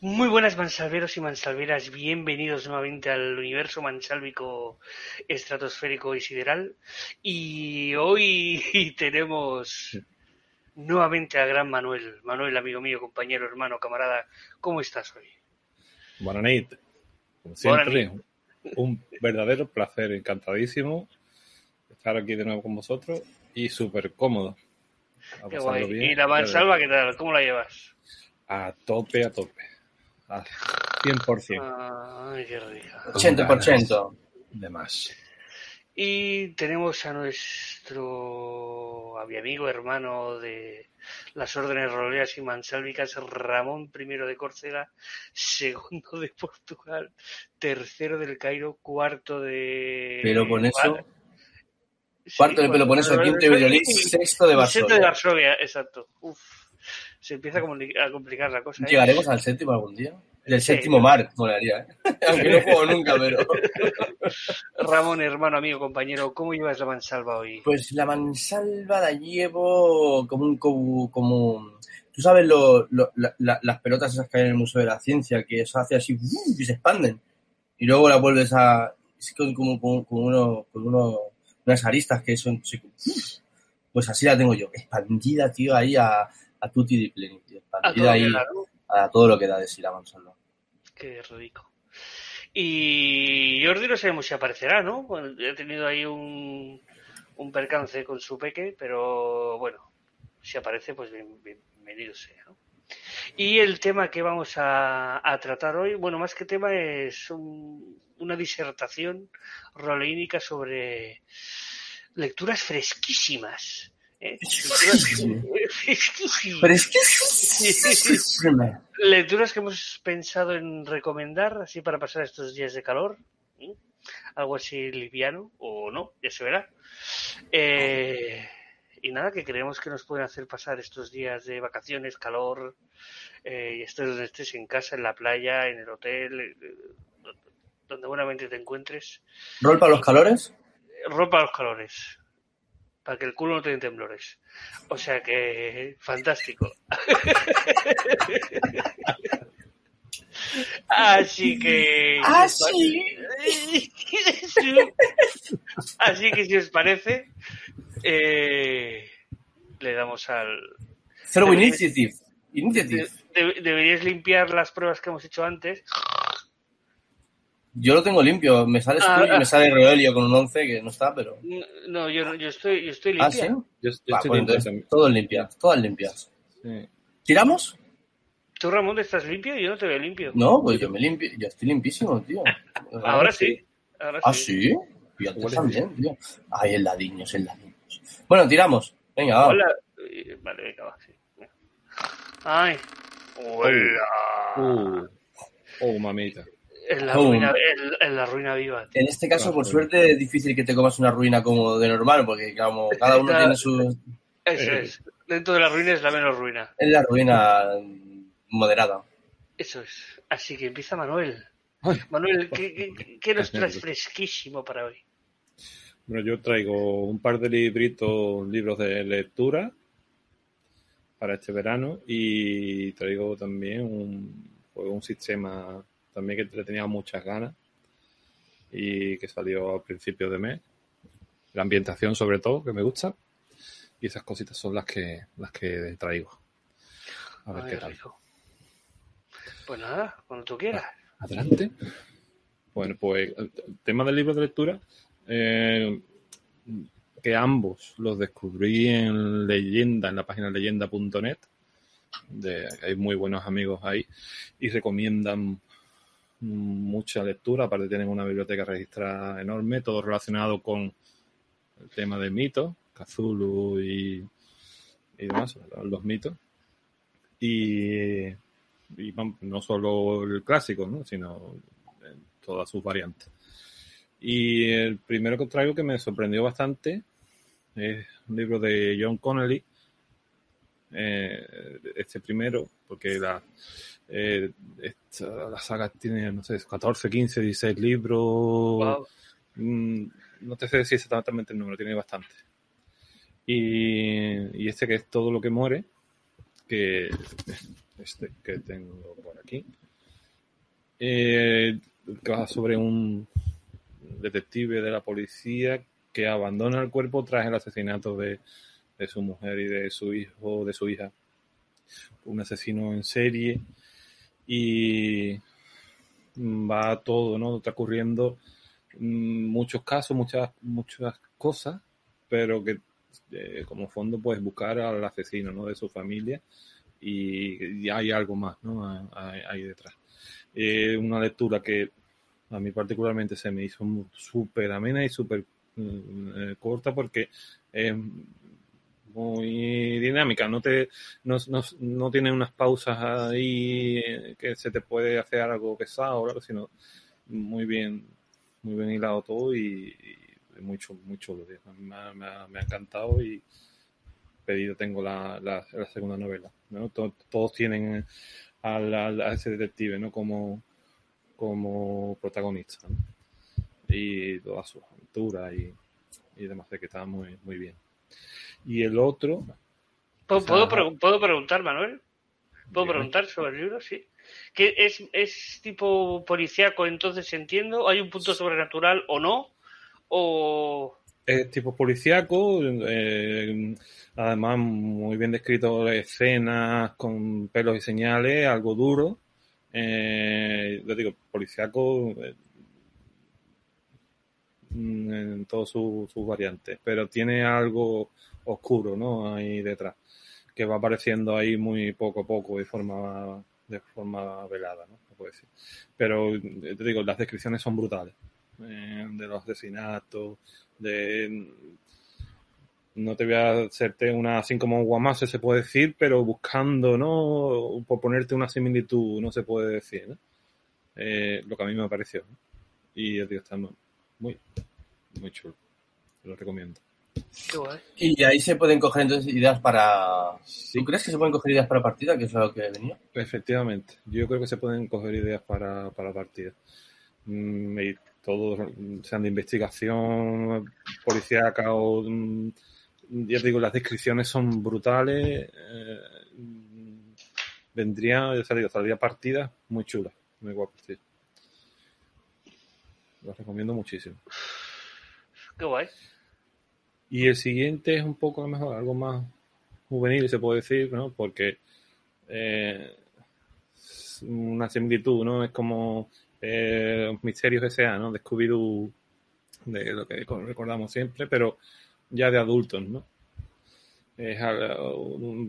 Muy buenas mansalveros y mansalveras, bienvenidos nuevamente al universo mansálvico estratosférico y sideral. Y hoy tenemos nuevamente al gran Manuel. Manuel, amigo mío, compañero, hermano, camarada, ¿cómo estás hoy? Buenas noches. Como siempre, un verdadero placer, encantadísimo estar aquí de nuevo con vosotros y súper cómodo. Qué guay. ¿Y la mansalva qué tal? ¿Cómo la llevas? A tope, a tope. A 100%. Ay, qué rico. 80%. De más. Y tenemos a nuestro amigo, hermano de las órdenes roleas y mansálvicas, Ramón I de Córcega, segundo de Portugal, tercero del Cairo, cuarto de... Pero con eso... cuarto de Peloponeso, quinto de Valladolid, sexto de Varsovia. Sexto de Varsovia, exacto. Uf se empieza a complicar la cosa. ¿eh? ¿Llegaremos al séptimo algún día? El séptimo mar, molaría, ¿eh? Aunque no juego nunca, pero... Ramón, hermano, amigo, compañero, ¿cómo llevas la mansalva hoy? Pues la mansalva la llevo como un... Como, como... Tú sabes lo, lo, la, las pelotas esas que hay en el Museo de la Ciencia, que se hace así y se expanden. Y luego las vuelves a... Es como, como, como uno, con uno, unas aristas que son... Pues así la tengo yo, expandida, tío, ahí a a tutti di ahí a todo lo que da de sí la mansalva. Qué rico. Y Jordi no sabemos si aparecerá, ¿no? Bueno, he tenido ahí un, un percance con su peque, pero bueno, si aparece, pues bienvenido sea, ¿no? Y el tema que vamos a, a tratar hoy, bueno, más que tema es un, una disertación roleínica sobre lecturas fresquísimas eh, Lecturas que hemos pensado en recomendar así para pasar estos días de calor. Algo así liviano o no, ya se verá. Eh, y nada, que creemos que nos pueden hacer pasar estos días de vacaciones, calor, eh, y estés donde estés, en casa, en la playa, en el hotel, donde buenamente te encuentres. ¿Rol para los calores? Rol para los calores para que el culo no te den temblores. O sea que, fantástico. Así que. Así. Así que si os parece, eh, le damos al. Throw initiative. Initiative. deberíais limpiar las pruebas que hemos hecho antes. Yo lo tengo limpio, me sale ah, y me ah. sale Revelio con un 11 que no está, pero. No, yo, yo, estoy, yo estoy limpia. ¿Ah, sí? Yo, yo estoy limpio también. Todas limpias, todas limpias. Sí. ¿Tiramos? ¿Tú, Ramón, estás limpio? Yo no te veo limpio. No, pues yo me limpio, yo estoy limpísimo, tío. Ahora sí. Ahora ¿Ah, sí? Y antes también, tío. Ay, el ladiños, el ladiños. Bueno, tiramos. Venga, va. Hola. Vale, venga, va. Sí. Ay. Hola. Uh. Oh, mamita. En la, ruina, en, la ruina viva. En este caso, por suerte, es difícil que te comas una ruina como de normal, porque como cada uno tiene su... Eso es. Dentro de la ruina es la menos ruina. Es la ruina moderada. Eso es. Así que empieza Manuel. Manuel, ¿qué, qué, nos traes fresquísimo para hoy? Bueno, yo traigo un par de libritos, libros de lectura para este verano y traigo también un, un sistema también que le tenía muchas ganas y que salió a principios de mes. La ambientación sobre todo, que me gusta. Y esas cositas son las que las que traigo. A ver qué tal. Pues nada, cuando tú quieras. Adelante. Bueno, pues el tema del libro de lectura, eh, que ambos los descubrí en leyenda, en la página leyenda.net. hay muy buenos amigos ahí y recomiendan mucha lectura, aparte tienen una biblioteca registrada enorme, todo relacionado con el tema de mitos, Cthulhu y, y demás, los mitos. Y, y no solo el clásico, ¿no? sino todas sus variantes. Y el primero que traigo que me sorprendió bastante es un libro de John Connelly. Eh, este primero, porque la, eh, esta, la saga tiene, no sé, 14, 15, 16 libros. Wow. Mm, no te sé decir exactamente el número, tiene bastante. Y, y este que es todo lo que muere, que este que tengo por aquí, eh, que va sobre un detective de la policía que abandona el cuerpo tras el asesinato de, de su mujer y de su hijo, de su hija. Un asesino en serie y va todo, ¿no? Está ocurriendo mm, muchos casos, muchas, muchas cosas, pero que eh, como fondo puedes buscar al asesino, ¿no? De su familia y, hay algo más, ¿no? Ahí, detrás. Eh, una lectura que a mí particularmente se me hizo súper amena y súper eh, corta porque muy dinámica, no te no, no, no, tiene unas pausas ahí que se te puede hacer algo pesado, sino muy bien muy bien hilado todo y, y muy chulo, muy. Me ha, me, ha, encantado y pedido tengo la, la, segunda novela. ¿no? Todos, todos tienen a, la, a, ese detective ¿no? como, como protagonista. Y todas sus aventuras y, y demás, de que está muy, muy bien. Y el otro. ¿Puedo, ¿puedo, ¿puedo preguntar, Manuel? ¿Puedo preguntar sobre el libro? Sí. ¿Que es, es tipo policíaco, entonces entiendo? ¿Hay un punto sobrenatural o no? ¿O.? Es tipo policíaco, eh, además muy bien descrito escenas con pelos y señales, algo duro. Eh, yo digo, policíaco eh, en todas sus su variantes, pero tiene algo oscuro, ¿no? Ahí detrás, que va apareciendo ahí muy poco a poco de forma, de forma velada, ¿no? Puedo decir. Pero te digo, las descripciones son brutales. Eh, de los asesinatos, de no te voy a hacerte una así como un guamase se puede decir, pero buscando, ¿no? Por ponerte una similitud, no se puede decir, ¿no? Eh, lo que a mí me pareció. ¿no? Y el tío está muy, muy chulo. Te lo recomiendo. Y ahí se pueden coger entonces ideas para. Sí. ¿Tú crees que se pueden coger ideas para partida? Que es lo que venía. Efectivamente. Yo creo que se pueden coger ideas para, para partida. Mm, y todos sean de investigación policíaca o ya te digo, las descripciones son brutales. Eh, vendría, ya salido, saldría partida muy chula, muy guapa. Sí. Lo recomiendo muchísimo. Qué guay. Y el siguiente es un poco a lo mejor algo más juvenil, se puede decir, ¿no? Porque eh, una similitud, ¿no? Es como eh, Misterios S.A., ¿no? De de lo que recordamos siempre, pero ya de adultos, ¿no? Es,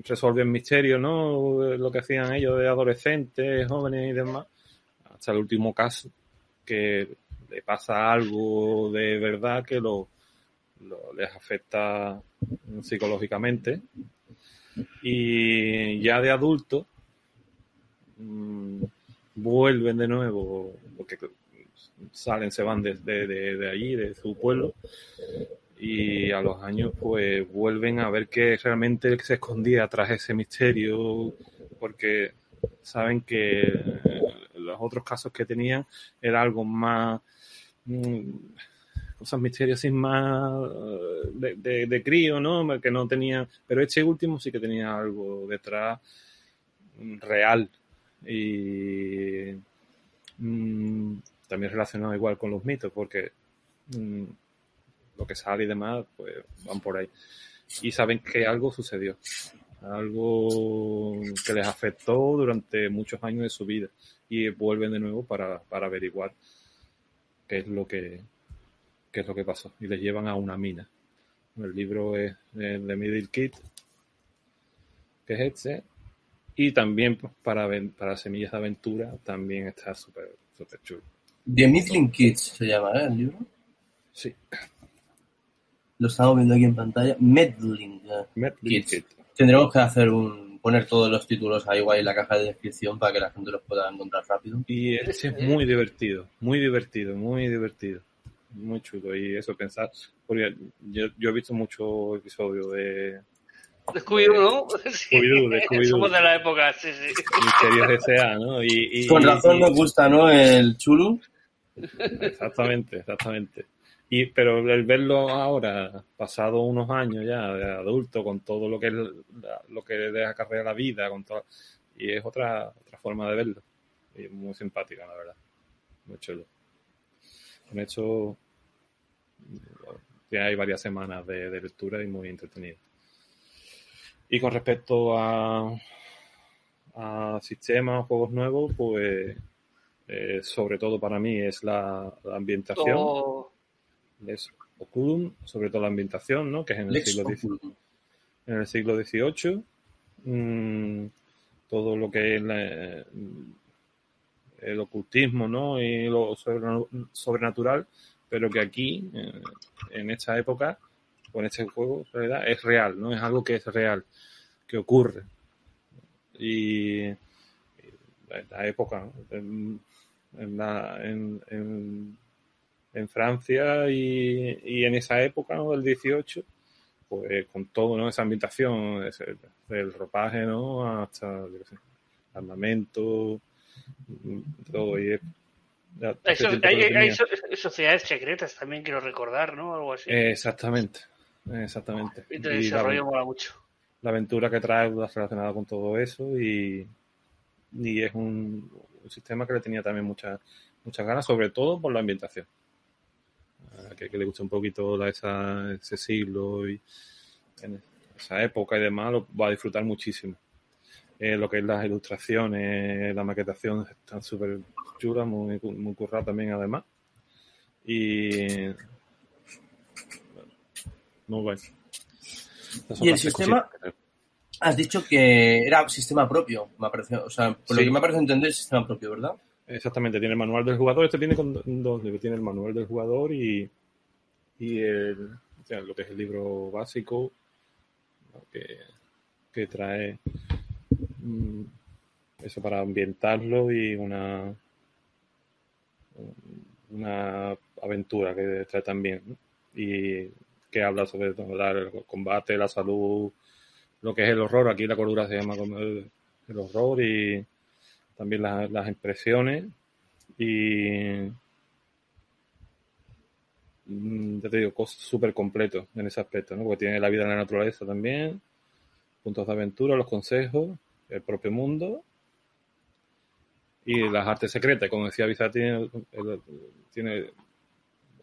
resolver misterios, ¿no? Lo que hacían ellos de adolescentes, jóvenes y demás, hasta el último caso, que le pasa algo de verdad que lo, les afecta psicológicamente. Y ya de adulto mmm, vuelven de nuevo, porque salen, se van de, de, allí, de su pueblo, y a los años pues vuelven a ver que realmente se escondía tras ese misterio porque saben que los otros casos que tenían era algo más cosas misteriosas más de, de, de, crío, ¿no? Que no tenía, pero este último sí que tenía algo detrás real y mmm, también relacionado igual con los mitos porque lo que sale y demás, pues van por ahí. Y saben que algo sucedió, algo que les afectó durante muchos años de su vida y vuelven de nuevo para, para averiguar qué es lo que qué es lo que pasó y les llevan a una mina. El libro es de Middle Kit, que es este, y también pues, para, para Semillas de Aventura también está súper súper chulo. The Mifflin Kids se llama, ¿eh? El libro. Sí, Lo estamos viendo aquí en pantalla. Medling eh, Metlin Kids. Kid. Tendremos que hacer un poner todos los títulos ahí guay en la caja de descripción para que la gente los pueda encontrar rápido. Y este es muy divertido, muy divertido, muy divertido. Muy chulo. Y eso, pensar. Porque yo, yo he visto muchos episodios de Scooby-Doo, ¿no? Sí. Scooby-Doo, de Scooby-Doo. Somos de la época, sí, sí. Misterios SA, ¿no? Y, y- Con razón y- nos gusta, ¿no? El Chulu. Exactamente, exactamente. Y, pero el verlo ahora, pasado unos años ya de adulto, con todo lo que la- lo que deja carrera la vida, con todo, y es otra, otra forma de verlo. Y muy simpática, la verdad. Muy chulo. Con hecho, ya hay varias semanas de, lectura y muy entretenido. Y con respecto a, a sistemas, juegos nuevos, pues eh, sobre todo para mí es la, la ambientación es Oculum, sobre todo la ambientación, ¿no? Que es en el Lex siglo X- Oculum. en el siglo XVIII. Mm, todo lo que es la- el ocultismo, ¿no? Y lo sobre- sobrenatural, pero que aquí, eh, en esta época, con este juego, en realidad, es real, ¿no? Es algo que es real, que ocurre. Y, y en la época, ¿no? en, en la- en- en- en Francia y, y en esa época, ¿no? Del 18, pues con todo, ¿no? Esa ambientación, ese- del ropaje, ¿no? Hasta, yo sé, armamento, todo. Y es- ya, Hay, sociedades secretas también, quiero recordar, ¿no? Algo así. Exactamente, exactamente. todo Y ese la, rollo mola mucho. la aventura que trae pues, relacionada con todo eso y, y es un, un sistema que le tenía también muchas muchas ganas, sobre todo por la ambientación. A que, que le gusta un poquito la, esa, ese siglo y en esa época y demás, lo va a disfrutar muchísimo. Eh, lo que es las ilustraciones, la maquetación están súper chulas, muy, muy curradas también además. Y muy bueno. ¿Y el sistema? Has dicho que era sistema propio, me ha parecido. O sea, por lo que me ha parecido entender, es sistema propio, ¿verdad? Exactamente, tiene el manual del jugador. Este tiene con dos libros. Tiene el manual del jugador y, y el, o sea, lo que es el libro básico que, que trae mm, eso para ambientarlo y una una aventura que trae también y que habla sobre el combate, la salud, lo que es el horror. Aquí la cordura se llama el, el horror y también las, las impresiones y mm, ya te digo, súper completo en ese aspecto, ¿no? Porque tiene la vida en la naturaleza también, puntos de aventura, los consejos, el propio mundo y las artes secretas. Como decía Bizarre, tiene, tiene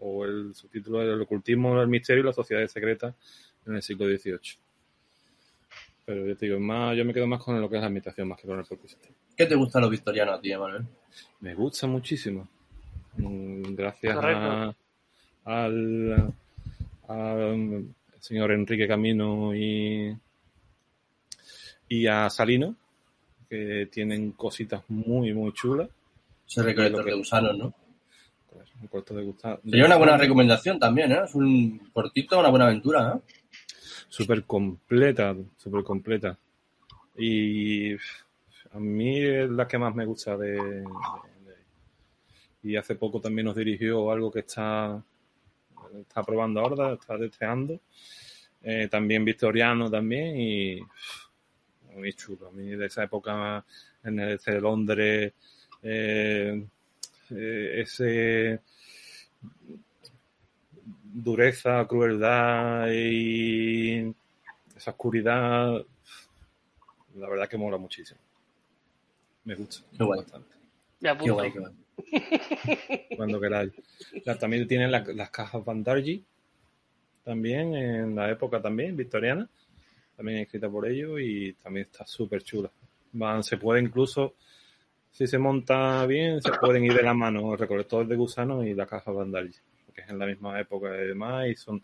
o el subtítulo del ocultismo, el misterio y las sociedades secretas en el siglo XVIII. Pero yo te digo, más, yo me quedo más con lo que es la ambientación más que con el propio sistema. ¿Qué te gusta los victorianos a ti, Manuel? Me gusta muchísimo. Mm, Gracias a- al, al señor Enrique Camino y, y a Salino, que tienen cositas muy, muy chulas. Ese recolector Lo que- de gusanos, ¿no? Pues, un corto de gusta- Sería una buena recomendación también, ¿eh? Es un cortito, una buena aventura, ¿eh? Súper completa, súper completa. Y a mí es la que más me gusta de, Y hace poco también nos dirigió algo que está, está probando ahora, está testeando. Eh, también victoriano también y muy chulo. A mí de esa época en el este de Londres, eh, eh, ese dureza, crueldad y esa oscuridad, la verdad que mola muchísimo. Me gusta Qué guay. bastante. Me Qué guay, qué guay. Cuando queráis. La- también tienen la- las cajas Bandargi, también en la época también, victoriana, también escrita por ellos y también está súper chula. Van, se puede incluso, si se monta bien, se pueden ir de la mano el recolector de gusanos y la caja Bandargi, porque es en la misma época y demás y son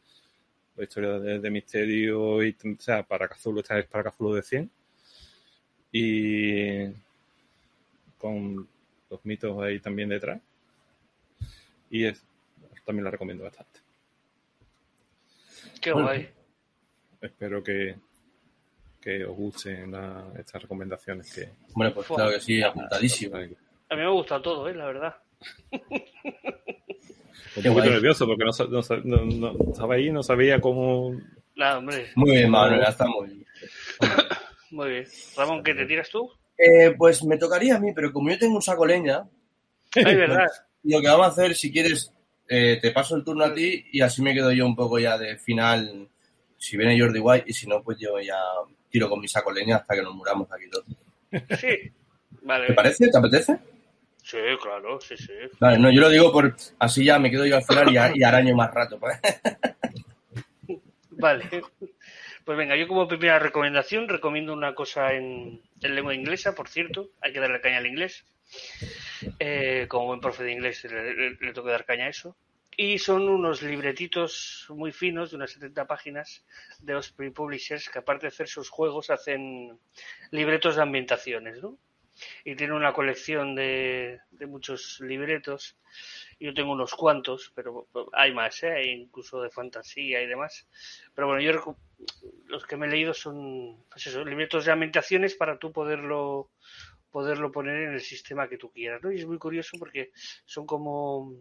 historias de, de misterio y, o sea, para Cthulhu, esta es para Cthulhu de 100 y con los mitos ahí también detrás. Y es, también la recomiendo bastante. Qué guay. Espero que, que os gusten la- estas recomendaciones que... Bueno, pues claro que sí, apuntadísimo. A mí me ha gustado todo, ¿eh? la verdad. Un poquito nervioso porque no, no, no- no- estaba ahí, no sabía cómo... Hombre. Muy bien, Manuel, está muy bien. Muy bien. Ramón, ¿qué te tiras tú? Eh, pues me tocaría a mí, pero como yo tengo un saco leña, Ay, verdad. lo que vamos a hacer, si quieres, eh, te paso el turno a ti y así me quedo yo un poco ya de final, si viene Jordi White, y si no, pues yo ya tiro con mi saco leña hasta que nos muramos aquí todos. Sí. Vale. ¿Te parece? ¿Te apetece? Sí, claro, sí, sí. Vale, no, yo lo digo por así ya me quedo yo al final y, a- y araño más rato. pues. Vale. Pues venga, yo como primera recomendación recomiendo una cosa en, en lengua inglesa, por cierto, hay que darle caña al inglés. Eh, como buen profe de inglés le, le, le tengo que dar caña a eso. Y son unos libretitos muy finos de unas 70 páginas de Osprey Publishers que aparte de hacer sus juegos hacen libretos de ambientaciones, ¿no? Y tiene una colección de, de muchos libretos. Yo tengo unos cuantos, pero hay más, ¿eh? Incluso de fantasía y demás. Pero bueno, yo los que me he leído son pues libretos de ambientaciones para tú poderlo poderlo poner en el sistema que tú quieras, ¿no? Y es muy curioso porque son como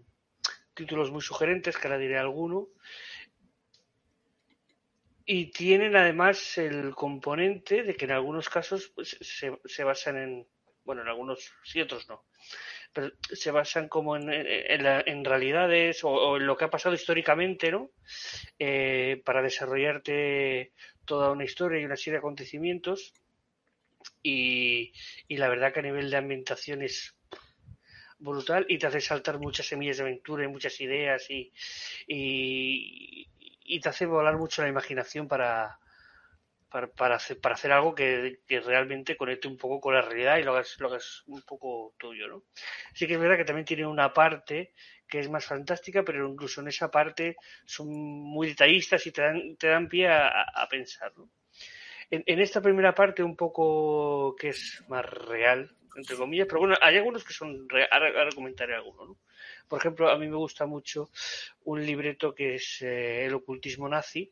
títulos muy sugerentes, que ahora diré alguno, y tienen además el componente de que en algunos casos pues, se, se basan en, bueno, en algunos sí, otros no, pero se basan como en, en, la- en realidades o, en lo que ha pasado históricamente, ¿no? Eh, para desarrollarte toda una historia y una serie de acontecimientos. Y, y la verdad que a nivel de ambientación es brutal y te hace saltar muchas semillas de aventura y muchas ideas y, y te hace volar mucho la imaginación para, para, hacer, para hacer algo que, realmente conecte un poco con la realidad y lo hagas, lo hagas un poco tuyo, ¿no? Sí que es verdad que también tiene una parte que es más fantástica, pero incluso en esa parte son muy detallistas y te dan, te dan pie a, pensar, ¿no? En, esta primera parte un poco que es más real, entre comillas, pero bueno, hay algunos que son ahora, ahora comentaré algunos, ¿no? Por ejemplo, a mí me gusta mucho un libreto que es eh, El ocultismo nazi,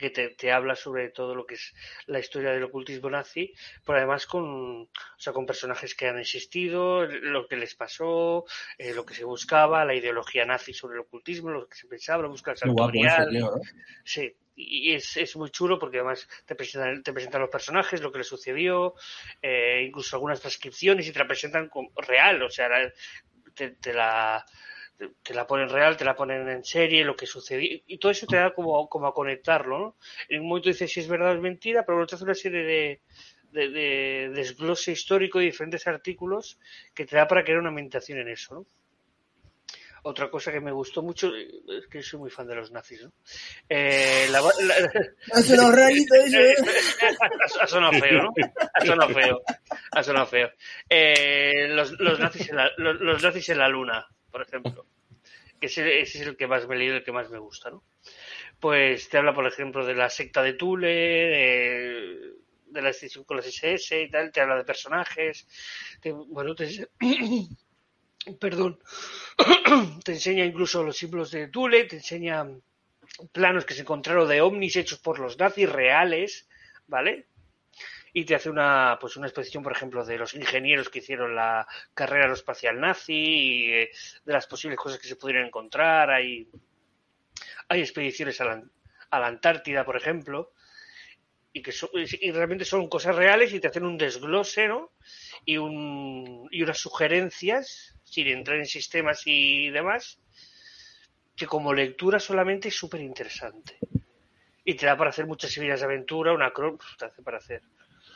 que te, te, habla sobre todo lo que es la historia del ocultismo nazi, pero además con, o sea, con personajes que han existido, lo que les pasó, eh, lo que se buscaba, la ideología nazi sobre el ocultismo, lo que se pensaba, la búsqueda sartorial. Eso, ¿no? Sí, y es, es, muy chulo porque además te presentan, te presentan los personajes, lo que les sucedió, eh, incluso algunas transcripciones y te la presentan como real, o sea, te, te la te la ponen real, te la ponen en serie, lo que sucedió, y todo eso te da como, como a conectarlo, ¿no? En un momento dices si es verdad o es mentira, pero luego te hace una serie de, de, de desglose histórico de diferentes artículos que te da para crear una ambientación en eso, ¿no? Otra cosa que me gustó mucho es que soy muy fan de los nazis, ¿no? Eh, la, la, Hace los rayitos eso. ha sonado feo, ¿no? Ha sonado feo. Ha sonado feo. Eh, los, los, nazis en la, los, los nazis en la luna, por ejemplo ese, ese, es el que más me he leído, el que más me gusta, ¿no? Pues te habla, por ejemplo, de la secta de Tule, de, de la extinción con las SS y tal, te habla de personajes, te, bueno, te, perdón, te enseña incluso los símbolos de Tule, te enseña planos que se encontraron de ovnis hechos por los nazis reales, ¿vale? Y te hace una pues una exposición por ejemplo de los ingenieros que hicieron la carrera aeroespacial nazi y de las posibles cosas que se pudieran encontrar hay hay expediciones a la, a la Antártida por ejemplo y que son, y realmente son cosas reales y te hacen un desglose ¿no? y un y unas sugerencias sin entrar en sistemas y demás que como lectura solamente es súper interesante y te da para hacer muchas series de aventura una te hace para hacer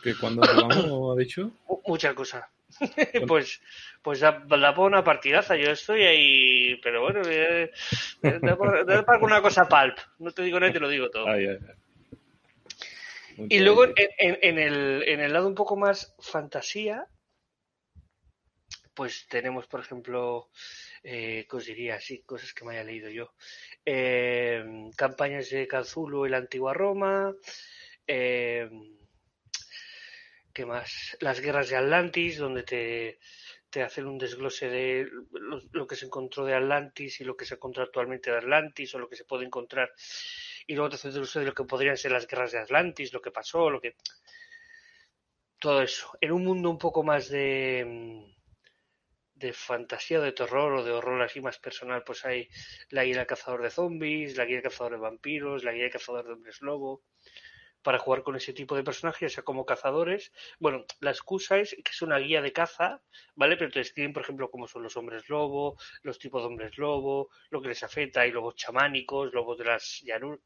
¿Que cuando jugamos, ha dicho? Muchas cosas. pues pues da, da por una partidaza. Yo estoy ahí, pero bueno, eh, da, por, da alguna cosa palp. No te digo nada, te lo digo todo. Ay, ay, ay. Y luego en, en, en, el, en el lado un poco más fantasía, pues tenemos, por ejemplo, eh, ¿qué os diría? Sí, cosas que me haya leído yo. Eh, campañas de Cthulhu en la antigua Roma. Eh, ¿Qué más? Las guerras de Atlantis, donde te, te hacen un desglose de lo, que se encontró de Atlantis y lo que se encontró actualmente de Atlantis o lo que se puede encontrar y luego te hacen un desglose de lo que podrían ser las guerras de Atlantis, lo que pasó, lo que todo eso. En un mundo un poco más de de fantasía, de terror o de horror así más personal, pues hay la guía del cazador de zombies, la guía del cazador de vampiros, la guía del cazador de hombres lobo, para jugar con ese tipo de personajes, ya sea como cazadores. Bueno, la excusa es que es una guía de caza, ¿vale? Pero te describen, por ejemplo, cómo son los hombres lobo, los tipos de hombres lobo, lo que les afecta, hay lobos chamánicos, lobos de las llanuras,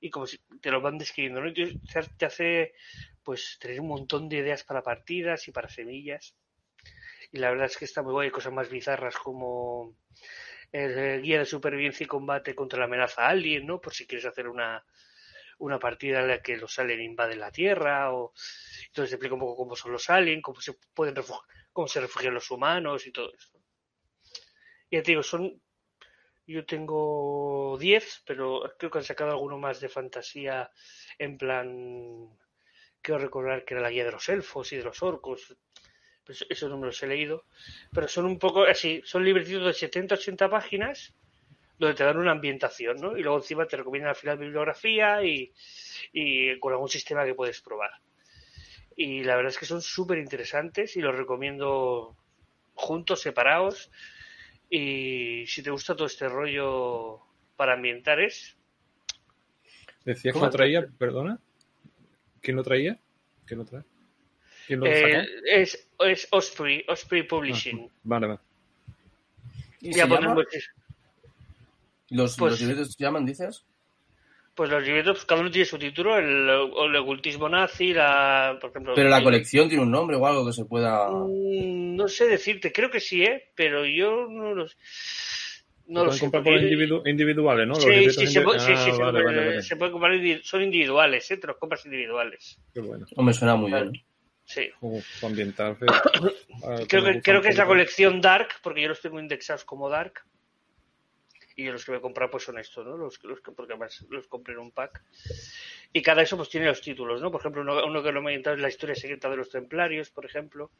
y como si te lo van describiendo, ¿no? Y te hace, pues, tener un montón de ideas para partidas y para semillas y la verdad es que está muy guay, hay cosas más bizarras como el guía de supervivencia y combate contra la amenaza alien, ¿no? Por si quieres hacer una, una partida en la que los aliens invaden la Tierra, o entonces explica un poco cómo son los aliens, cómo se pueden refugiar, cómo se refugian los humanos y todo esto. Y ya te digo, son yo tengo 10, pero creo que han sacado alguno más de fantasía en plan quiero recordar que era la guía de los elfos y de los orcos pues eso no me los he leído, pero son un poco así, son libretitos de 70, 80 páginas donde te dan una ambientación, ¿no? Y luego encima te recomiendan al final bibliografía y, y con algún sistema que puedes probar. Y la verdad es que son súper interesantes y los recomiendo juntos, separados. Y si te gusta todo este rollo para ambientar es... Decías que no traía, perdona, ¿quién lo traía? ¿Quién lo trae? Eh, es, es Osprey, Osprey Publishing. Ah, vale, vale. ¿Y ya ponemos... ¿Los, pues, ¿Los libretos se llaman, dices? Pues los libretos, pues cada uno tiene su título, el, el ocultismo nazi, la, por ejemplo... Pero la colección tiene un nombre o algo que se pueda... Mm, no sé decirte, creo que sí, ¿eh? Pero yo no lo sé. No lo sé. comprar por individu individuales, ¿no? sí, sí, se, puede, sí, sí, ah, vale, se, vale, se puede comprar, son individuales, ¿eh? Te los compras individuales. Qué bueno. No me suena muy bien. Sí. ambiental. creo que, creo que es la colección Dark, porque yo los tengo indexados como Dark. Y yo los que voy a comprar pues son estos, ¿no? Los, los que, porque además los compré en un pack. Y cada eso pues tiene los títulos, ¿no? Por ejemplo, uno, uno que lo he es la historia secreta de los templarios, por ejemplo,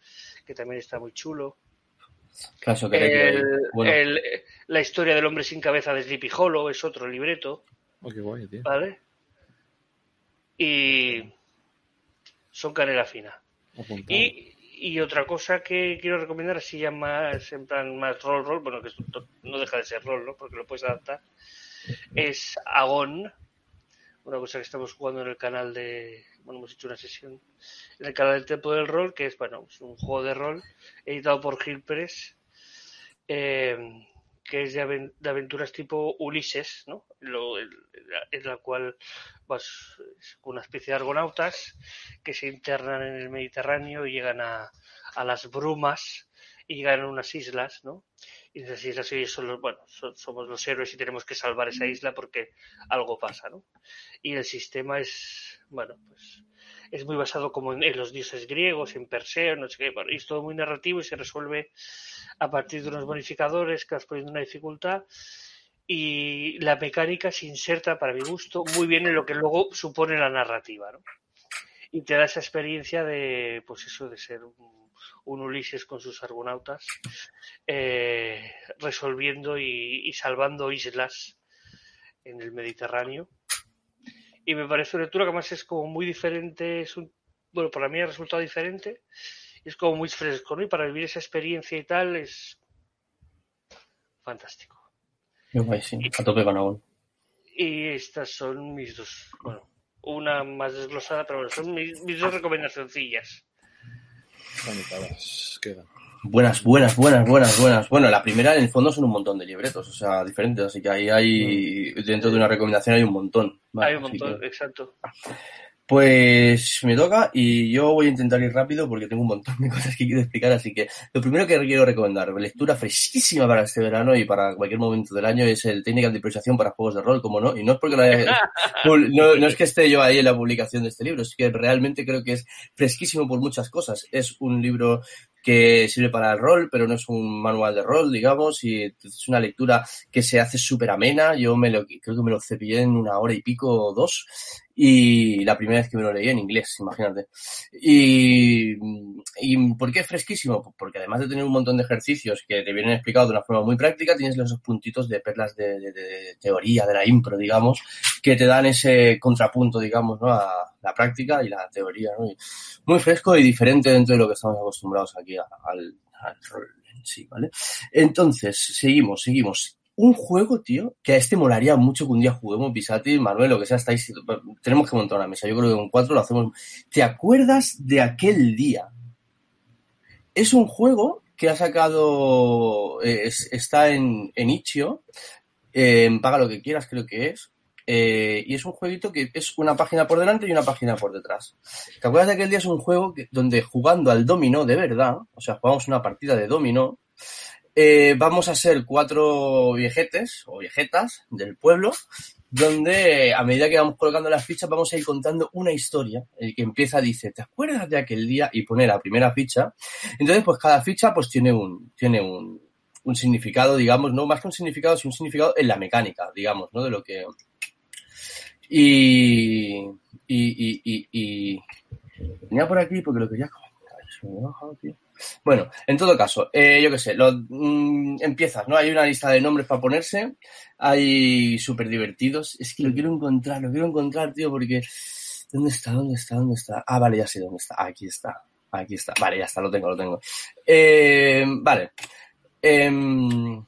que también está muy chulo. Caso que el, el, la historia del hombre sin cabeza de Sleepy Hollow es otro libreto. Oh, qué guay, tío. ¿Vale? Y son canela fina. Y, y, otra cosa que quiero recomendar, así ya más, en plan más rol, rol, bueno, que no deja de ser rol, ¿no? Porque lo puedes adaptar, es Agon, una cosa que estamos jugando en el canal de, bueno, hemos hecho una sesión en el canal del Tempo del Rol, que es, bueno, es un juego de rol editado por Gil Press, eh, que es de, aventuras tipo Ulises, ¿no? Lo, en la cual vas pues, una especie de argonautas que se internan en el Mediterráneo y llegan a, a las brumas y llegan a unas islas, ¿no? Y esas islas ellos son los, bueno, somos los héroes y tenemos que salvar esa isla porque algo pasa, ¿no? Y el sistema es, bueno, pues es muy basado como en, los dioses griegos, en Perseo, no sé qué, bueno, y es todo muy narrativo y se resuelve a partir de unos bonificadores que vas poniendo una dificultad y la mecánica se inserta, para mi gusto, muy bien en lo que luego supone la narrativa, ¿no? Y te da esa experiencia de, pues eso, de ser un, Ulises con sus argonautas, eh, resolviendo y, y, salvando islas en el Mediterráneo. Y me parece una lectura que además es como muy diferente, es un, bueno, para mí ha resultado diferente, es como muy fresco, ¿no? Y para vivir esa experiencia y tal es fantástico. a tope con aún. Y estas son mis dos, bueno, una más desglosada, pero bueno, son mis, mis dos recomendacioncillas. Quedan. Buenas, buenas, buenas, buenas, buenas. Bueno, la primera en el fondo son un montón de libretos, o sea, diferentes, así que ahí hay, mm. dentro de una recomendación hay un montón. hay un montón, exacto. Pues me toca y yo voy a intentar ir rápido porque tengo un montón de cosas que quiero explicar, así que lo primero que quiero recomendar, lectura fresquísima para este verano y para cualquier momento del año es el Técnica de Improvisación para Juegos de Rol, como no, y no es porque no, no es que esté yo ahí en la publicación de este libro, es que realmente creo que es fresquísimo por muchas cosas. Es un libro que sirve para el rol, pero no es un manual de rol, digamos, y es una lectura que se hace súper amena. Yo me lo, creo que me lo cepillé en una hora y pico o dos Y la primera vez que me lo leí en inglés, imagínate. Y, y ¿por qué es fresquísimo? Porque además de tener un montón de ejercicios que te vienen explicados de una forma muy práctica, tienes esos puntitos de perlas de, de, de teoría, de la impro, digamos, que te dan ese contrapunto, digamos, ¿no? a la práctica y la teoría. ¿no? Y muy fresco y diferente dentro de lo que estamos acostumbrados aquí al, al rol en sí, ¿vale? Entonces, seguimos, seguimos. Un juego, tío, que a este molaría mucho que un día juguemos, Pisati, Manuel, lo que sea, estáis, tenemos que montar una mesa. Yo creo que con cuatro lo hacemos. ¿Te acuerdas de aquel día? Es un juego que ha sacado, eh, es- está en, en en Paga lo que quieras, creo que es. eh, y es un jueguito que es una página por delante y una página por detrás. ¿Te acuerdas de aquel día? Es un juego donde jugando al dominó de verdad, o sea, jugamos una partida de dominó, eh, vamos a ser cuatro viejetes o viejetas del pueblo, donde a medida que vamos colocando las fichas vamos a ir contando una historia. El que empieza dice, ¿te acuerdas de aquel día? Y pone la primera ficha. Entonces, pues cada ficha pues tiene un, tiene un, un significado, digamos, no más que un significado, sino un significado en la mecánica, digamos, ¿no? De lo que... Y... Y... Y... Y... por aquí porque lo quería comentar. Bueno, en todo caso, eh, yo qué sé, lo, mm, empiezas, ¿no? Hay una lista de nombres para ponerse, hay súper divertidos. Es que lo quiero encontrar, lo quiero encontrar, tío, porque... ¿Dónde está? ¿Dónde está? ¿Dónde está? Ah, vale, ya sé dónde está. Aquí está. Aquí está. Vale, ya está, lo tengo, lo tengo. Eh, vale. Em,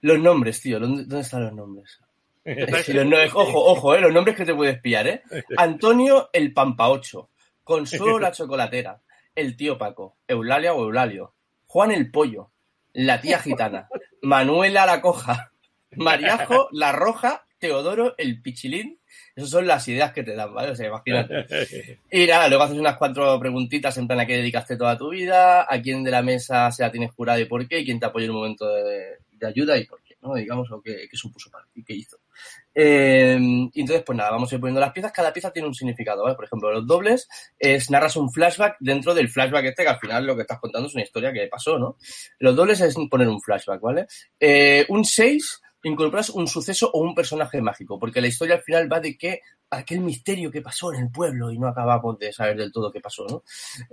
los nombres, tío. ¿Dónde, dónde están los nombres? Los nombres- ojo, ojo, eh, los nombres que te puedes pillar, ¿eh? Antonio el Pampaocho, Consuelo la Chocolatera, el tío Paco, Eulalia o Eulalio, Juan el Pollo, la tía gitana, Manuela la Coja, Mariajo la Roja, Teodoro el Pichilín. Esas son las ideas que te dan, ¿vale? O sea, imagínate. Y nada, luego haces unas cuatro preguntitas en plan a qué dedicaste toda tu vida, a quién de la mesa se la tienes jurada y por qué, y quién te apoyó en un momento de, de ayuda y por qué, ¿no? Digamos, o qué, qué supuso para ti, qué hizo. Y entonces, pues nada, vamos a ir poniendo las piezas. Cada pieza tiene un significado, ¿vale? Por ejemplo, los dobles es narras un flashback dentro del flashback este, que al final lo que estás contando es una historia que pasó, ¿no? Los dobles es poner un flashback, ¿vale? Eh, un 6 incorporas un suceso o un personaje mágico, porque la historia al final va de que aquel misterio que pasó en el pueblo y no acabamos de saber del todo qué pasó, ¿no?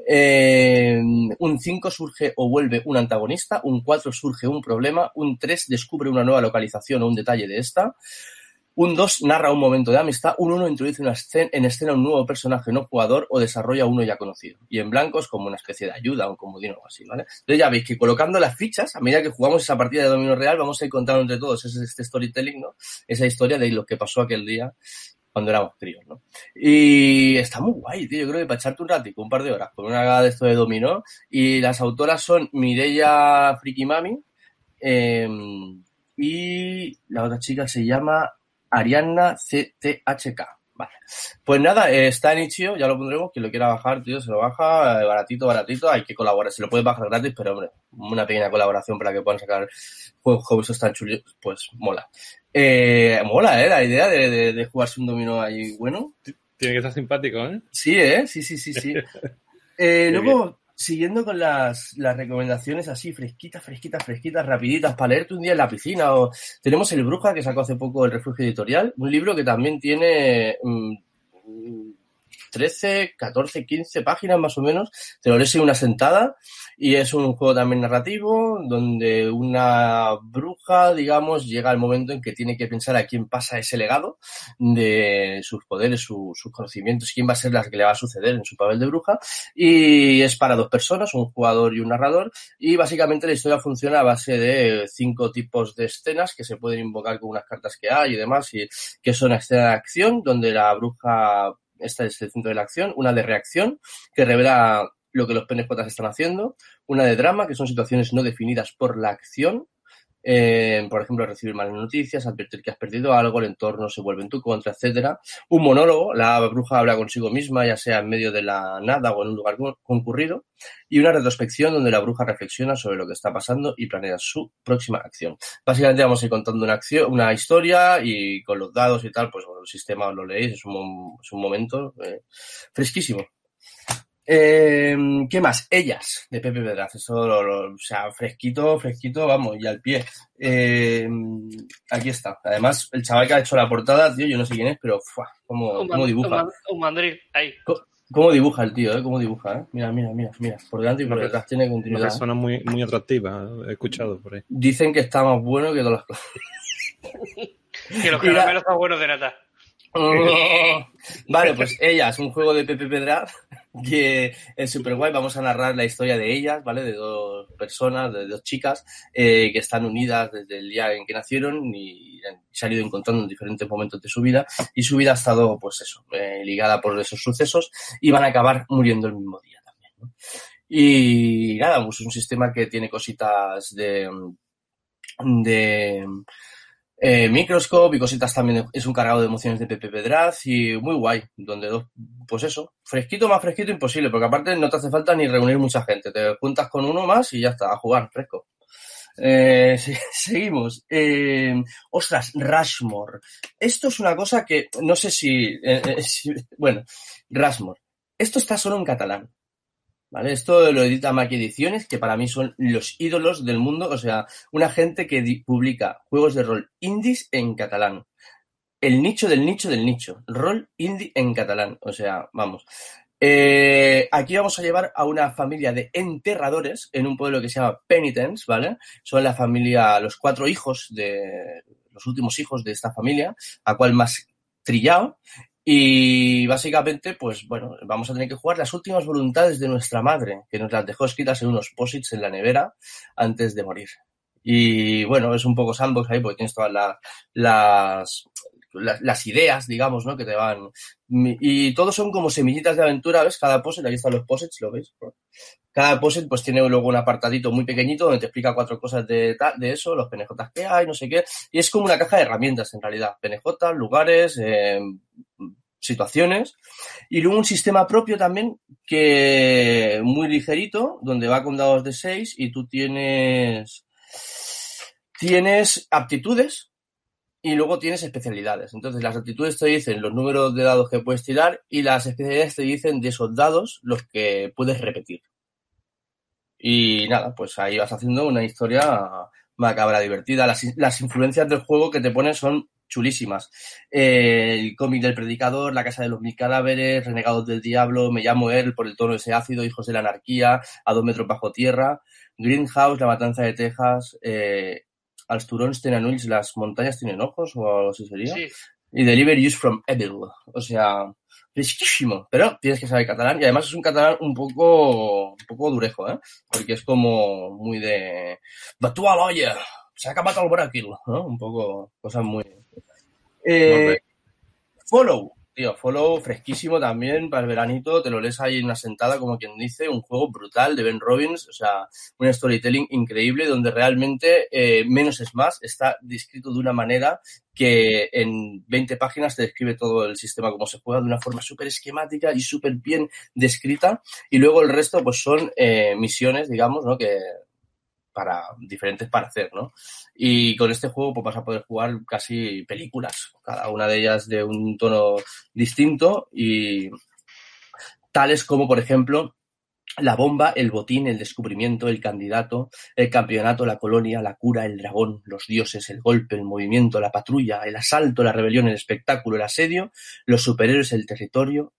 Eh, un 5 surge o vuelve un antagonista, un 4 surge un problema, un 3 descubre una nueva localización o un detalle de esta, un 2 narra un momento de amistad, un 1 introduce una escena, en escena un nuevo personaje no jugador o desarrolla uno ya conocido. Y en blanco es como una especie de ayuda, un comodín o así, ¿vale? Entonces ya veis que colocando las fichas, a medida que jugamos esa partida de dominio real, vamos a ir contando entre todos ese, este storytelling, ¿no? Esa historia de lo que pasó aquel día cuando éramos críos, ¿no? Y está muy guay, tío. Yo creo que para echarte un ratico, un par de horas, con una gada de esto de dominó. Y las autoras son Mireia Frikimami eh, y la otra chica se llama Arianna CTHK. Vale. Pues nada, eh, está en Itch.io, ya lo pondremos. Quien lo quiera bajar, tío, se lo baja. eh, baratito, baratito. Hay que colaborar. Se lo puede bajar gratis, pero hombre, una pequeña colaboración para que puedan sacar juegos juegos tan chulos, pues mola. Eh, mola, ¿eh? La idea de, de, de jugarse un dominó ahí bueno. Tiene que estar simpático, ¿eh? Sí, ¿eh? Sí, sí, sí, sí. Luego, siguiendo con las, las recomendaciones así, fresquitas, fresquitas, fresquitas, rapiditas, para leerte un día en la piscina. O... Tenemos El Bruja, que sacó hace poco el Refugio Editorial, un libro que también tiene mm, 13, 14, 15 páginas más o menos. Te lo lees en una sentada y es un juego también narrativo donde una bruja, digamos, llega al momento en que tiene que pensar a quién pasa ese legado de sus poderes, su, sus conocimientos, quién va a ser la que le va a suceder en su papel de bruja. Y es para dos personas, un jugador y un narrador. Y básicamente la historia funciona a base de cinco tipos de escenas que se pueden invocar con unas cartas que hay y demás, y que son escena de acción, donde la bruja esta es el centro de la acción, una de reacción, que revela lo que los PNJ están haciendo, una de drama, que son situaciones no definidas por la acción, eh, por ejemplo, recibir malas noticias, advertir que has perdido algo, el entorno se vuelve en tu contra, etcétera. Un monólogo, la bruja habla consigo misma, ya sea en medio de la nada o en un lugar concurrido. Y una retrospección donde la bruja reflexiona sobre lo que está pasando y planea su próxima acción. Básicamente vamos a ir contando una acción, una historia y con los dados y tal, pues bueno, el sistema lo leéis, es un, es un momento eh, fresquísimo. Eh, ¿Qué más? Ellas, de Pepe Pedraz. Eso, lo- lo- o sea, fresquito, fresquito, vamos, y al pie. Eh, aquí está. Además, el chaval que ha hecho la portada, tío, yo no sé quién es, pero ¡fua! ¿Cómo, Un, cómo man- dibuja? un man- un mandril, ahí. ¿Cómo dibuja el tío, eh? ¿Cómo dibuja, eh? Mira, mira, mira, mira. Por delante y por Una detrás tiene Una continuidad. persona muy, muy atractiva, he escuchado por ahí. Dicen que está más bueno que todas las cosas. Que los caramelos están buenos de nata. Vale, pues ellas, un juego de Pepe Pedraz que es súper guay. Vamos a narrar la historia de ellas, ¿vale? De dos personas, de dos chicas eh, que están unidas desde el día en que nacieron y se han ido encontrando en diferentes momentos de su vida y su vida ha estado, pues eso, eh, ligada por esos sucesos y van a acabar muriendo el mismo día también, ¿no? Y nada, pues es un sistema que tiene cositas de de eh, Microscope y cositas también. es un cargado de emociones de Pepe Pedraz y muy guay. Donde dos, pues eso, fresquito más fresquito imposible, porque aparte no te hace falta ni reunir mucha gente. Te juntas con uno más y ya está, a jugar, fresco. Eh, se- seguimos. Eh, ostras, Rushmore. Esto es una cosa que no sé si, si- bueno, Rushmore. Esto está solo en catalán. ¿Vale? Esto lo edita Mac Ediciones, que para mí son los ídolos del mundo, o sea, una gente que publica juegos de rol indies en catalán. El nicho del nicho del nicho. Rol indie en catalán. O sea, vamos. Eh, aquí vamos a llevar a una familia de enterradores en un pueblo que se llama Penitence, ¿vale? Son la familia, los cuatro hijos de, los últimos hijos de esta familia, a cual más trillado. Y básicamente, pues bueno, vamos a tener que jugar las últimas voluntades de nuestra madre, que nos las dejó escritas en unos posits en la nevera antes de morir. Y bueno, es un poco sandbox ahí porque tienes todas la- las, las, las ideas, digamos, ¿no? Que te van. Y todos son como semillitas de aventura, ¿ves? Cada posit, ahí están los posits, ¿lo veis? Cada posit pues tiene luego un apartadito muy pequeñito donde te explica cuatro cosas de, eso, los PNJs que hay, no sé qué. Y es como una caja de herramientas en realidad. PNJ, lugares, eh, situaciones. Y luego un sistema propio también que muy ligerito, donde va con dados de 6 y tú tienes tienes aptitudes y luego tienes especialidades. Entonces las aptitudes te dicen los números de dados que puedes tirar y las especialidades te dicen de esos dados los que puedes repetir. Y nada, pues ahí vas haciendo una historia macabra, divertida. Las, las influencias del juego que te ponen son chulísimas. Eh, el cómic del predicador, La casa de los mil cadáveres, Renegados del diablo, Me llamo él por el tono de ese ácido, Hijos de la anarquía, A dos metros bajo tierra, Greenhouse, La matanza de Texas, eh, Als turons las montañas tienen ojos, o algo así sería. Sí, Y Deliver Use from Evil. O sea, fresquísimo. Pero tienes que saber catalán. Y además es un catalán un poco, un poco durejo, ¿eh? Porque es como muy de... ¡Batua l'olla! Se ha acabado el. Un poco, cosas muy... Eh, follow. Tío, Follow fresquísimo también para el veranito, te lo lees ahí en una sentada, como quien dice, un juego brutal de Ben Robbins, o sea, un storytelling increíble donde realmente eh, menos es más, está descrito de una manera que en 20 páginas te describe todo el sistema, cómo se juega de una forma súper esquemática y súper bien descrita, y luego el resto pues son eh, misiones, digamos, ¿no? Que para diferentes para hacer, ¿no? Y con este juego pues vas a poder jugar casi películas, cada una de ellas de un tono distinto y tales como, por ejemplo, la bomba, el botín, el descubrimiento, el candidato, el campeonato, la colonia, la cura, el dragón, los dioses, el golpe, el movimiento, la patrulla, el asalto, la rebelión, el espectáculo, el asedio, los superhéroes, el territorio.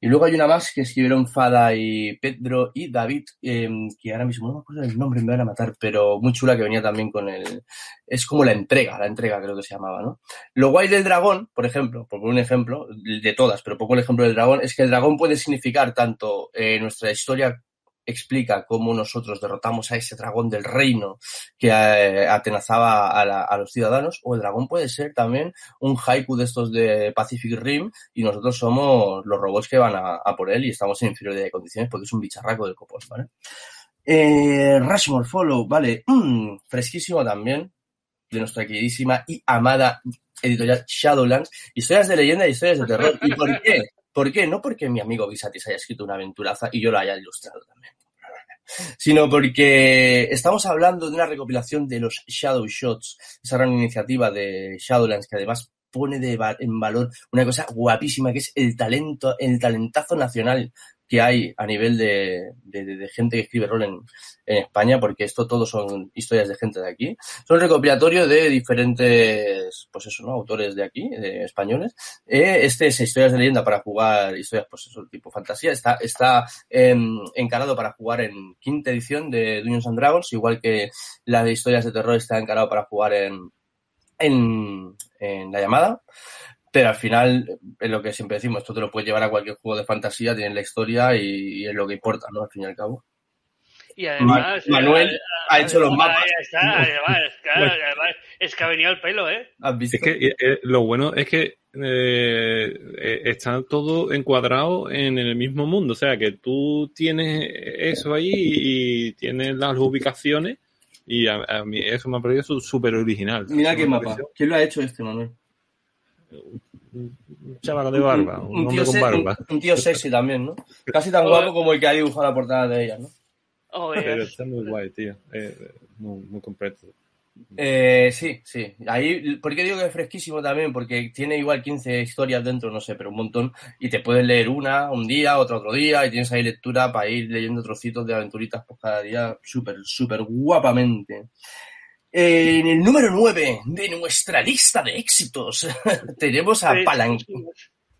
Y luego hay una más que escribieron Fada y Pedro y David, eh, que ahora mismo no me acuerdo del nombre, me van a matar, pero muy chula que venía también con el... Es como la entrega, la entrega creo que se llamaba, ¿no? Lo guay del dragón, por ejemplo, por un ejemplo, de todas, pero pongo el ejemplo del dragón, es que el dragón puede significar tanto eh, nuestra historia explica cómo nosotros derrotamos a ese dragón del reino que eh, atenazaba a, la- a los ciudadanos, o el dragón puede ser también un haiku de estos de Pacific Rim y nosotros somos los robots que van a, a por él y estamos en inferioridad de condiciones porque es un bicharraco del copón, ¿vale? Eh, Rushmore Follow, vale, mm, fresquísimo también, de nuestra queridísima y amada editorial Shadowlands, historias de leyenda y historias de terror. ¿Y por qué? ¿Por qué? No porque mi amigo Visatis haya escrito una aventuraza y yo la haya ilustrado también, sino porque estamos hablando de una recopilación de los Shadow Shots, esa gran iniciativa de Shadowlands que además pone de en valor una cosa guapísima que es el talento, el talentazo nacional que hay a nivel de, de, de gente que escribe rol en, en, España, porque esto todo son historias de gente de aquí. Son recopilatorio de diferentes, pues eso, ¿no? Autores de aquí, de españoles. Eh, este es historias de leyenda para jugar historias, pues eso, tipo fantasía. Está, está eh, encarado para jugar en quinta edición de Dungeons and Dragons, igual que la de historias de terror está encarado para jugar en, en, en la llamada. Pero al final, es lo que siempre decimos, esto te lo puedes llevar a cualquier juego de fantasía, tiene la historia y, y es lo que importa, ¿no? Al fin y al cabo. Y además, Manuel eh, ha hecho los mapas. ahí está, además, claro, además, es que ha venido al pelo, ¿eh? ¿Has visto? Es que eh, eh, lo bueno es que eh, está todo encuadrado en el mismo mundo. O sea, que tú tienes eso ahí y tienes las ubicaciones y a, a mí eso me ha parecido súper original. Mira qué mapa. ¿Quién lo ha hecho este, Manuel? Un chaval de barba, un, un hombre tío con barba. un- un tío sexy también, ¿no? Casi tan guapo como el que ha dibujado la portada de ella, ¿no? Oh, Pero está muy guay, tío. Eh, muy, muy completo. Eh, sí, sí. Ahí, ¿por qué digo que es fresquísimo también? Porque tiene igual 15 historias dentro, no sé, pero un montón. Y te puedes leer una un día, otra otro día, y tienes ahí lectura para ir leyendo trocitos de aventuritas por cada día, súper, súper guapamente. En el número 9 de nuestra lista de éxitos tenemos a sí, Palan sí, sí.